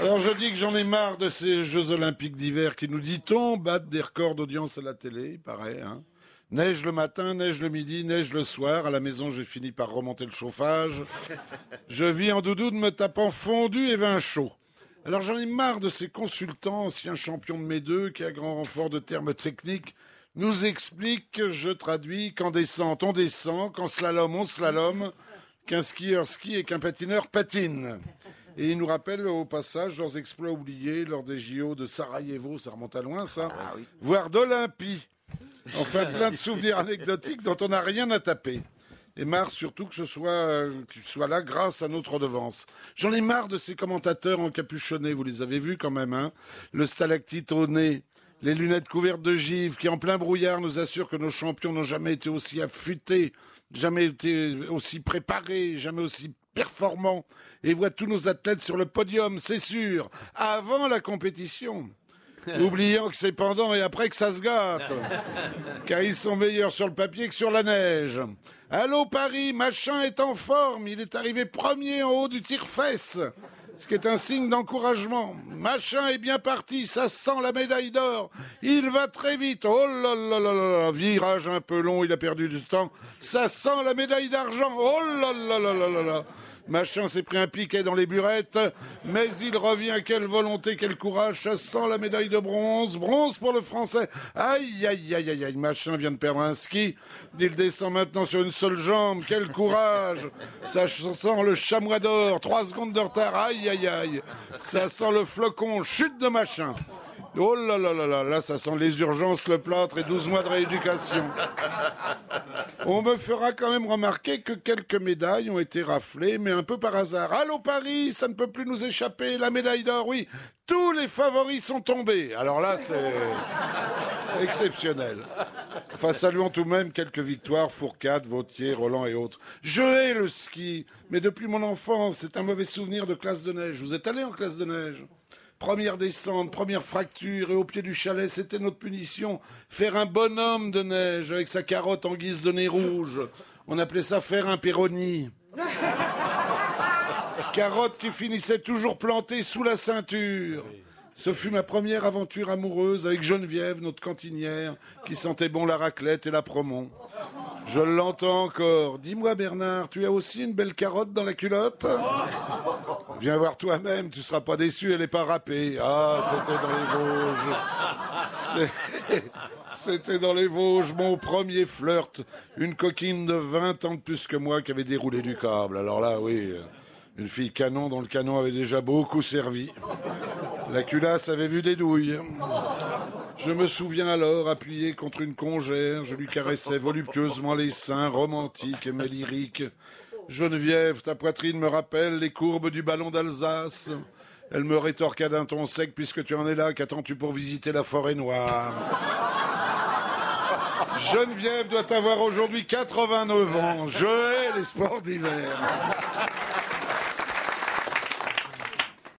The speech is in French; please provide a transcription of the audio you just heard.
Alors je dis que j'en ai marre de ces Jeux Olympiques d'hiver qui nous dit-on battent des records d'audience à la télé, il paraît. Hein. Neige le matin, neige le midi, neige le soir. À la maison, j'ai fini par remonter le chauffage. Je vis en doudou de me tapant fondu et vin chaud. Alors j'en ai marre de ces consultants, anciens champions de mes deux, qui à grand renfort de termes techniques nous expliquent, je traduis, qu'en descente on descend, qu'en slalom on slalom, qu'un skieur skie et qu'un patineur patine. Et ils nous rappellent au passage leurs exploits oubliés lors des JO de Sarajevo, ça remonte à loin ça, Ah voire d'Olympie. Enfin, plein de souvenirs anecdotiques dont on n'a rien à taper. Et marre surtout que ce soit, euh, que soit là grâce à notre redevance. J'en ai marre de ces commentateurs encapuchonnés, vous les avez vus quand même, hein Le stalactite au nez, les lunettes couvertes de givre, qui en plein brouillard nous assurent que nos champions n'ont jamais été aussi affûtés, jamais été aussi préparés, jamais aussi performants, et voient tous nos athlètes sur le podium, c'est sûr, avant la compétition. Oubliant que c'est pendant et après que ça se gâte. Car ils sont meilleurs sur le papier que sur la neige. Allô Paris, machin est en forme. Il est arrivé premier en haut du tire-fesse. Ce qui est un signe d'encouragement. Machin est bien parti, ça sent la médaille d'or. Il va très vite. Oh là là là là virage un peu long, il a perdu du temps. Ça sent la médaille d'argent. Oh là là là là là là. Machin s'est pris un piquet dans les burettes, mais il revient. Quelle volonté, quel courage. Ça sent la médaille de bronze. Bronze pour le français. Aïe, aïe, aïe, aïe, aïe. Machin vient de perdre un ski. Il descend maintenant sur une seule jambe. Quel courage. Ça sent le chamois d'or. Trois secondes de retard. Aïe, aïe, aïe. Ça sent le flocon. Chute de machin. Oh là là là là, là ça sent les urgences, le plâtre et 12 mois de rééducation. On me fera quand même remarquer que quelques médailles ont été raflées, mais un peu par hasard. Allô Paris, ça ne peut plus nous échapper, la médaille d'or, oui. Tous les favoris sont tombés. Alors là, c'est exceptionnel. Enfin, saluons tout de même quelques victoires, Fourcade, Vautier, Roland et autres. Je hais le ski, mais depuis mon enfance, c'est un mauvais souvenir de classe de neige. Vous êtes allé en classe de neige? Première descente, première fracture, et au pied du chalet, c'était notre punition. Faire un bonhomme de neige avec sa carotte en guise de nez rouge. On appelait ça faire un péroni. Carotte qui finissait toujours plantée sous la ceinture. Ce fut ma première aventure amoureuse avec Geneviève, notre cantinière, qui sentait bon la raclette et la promon. Je l'entends encore. Dis-moi Bernard, tu as aussi une belle carotte dans la culotte? Viens voir toi-même, tu seras pas déçu, elle est pas râpée. Ah, c'était dans les Vosges. C'était dans les Vosges, mon premier flirt. Une coquine de 20 ans de plus que moi qui avait déroulé du câble. Alors là, oui, euh, une fille canon dont le canon avait déjà beaucoup servi. La culasse avait vu des douilles. Je me souviens alors, appuyé contre une congère, je lui caressais voluptueusement les seins, romantiques mais lyriques. Geneviève, ta poitrine me rappelle les courbes du ballon d'Alsace. Elle me rétorqua d'un ton sec, puisque tu en es là, qu'attends-tu pour visiter la forêt noire? Geneviève doit avoir aujourd'hui 89 ans. Je hais les sports d'hiver.